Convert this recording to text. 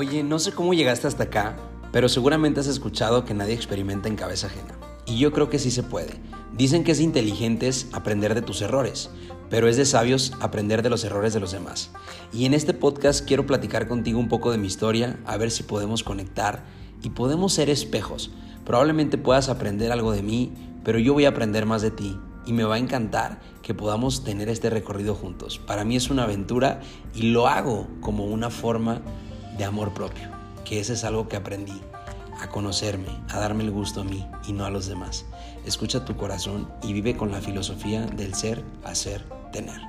Oye, no sé cómo llegaste hasta acá, pero seguramente has escuchado que nadie experimenta en cabeza ajena. Y yo creo que sí se puede. Dicen que es inteligentes aprender de tus errores, pero es de sabios aprender de los errores de los demás. Y en este podcast quiero platicar contigo un poco de mi historia, a ver si podemos conectar y podemos ser espejos. Probablemente puedas aprender algo de mí, pero yo voy a aprender más de ti y me va a encantar que podamos tener este recorrido juntos. Para mí es una aventura y lo hago como una forma de amor propio, que ese es algo que aprendí, a conocerme, a darme el gusto a mí y no a los demás. Escucha tu corazón y vive con la filosofía del ser, hacer, tener.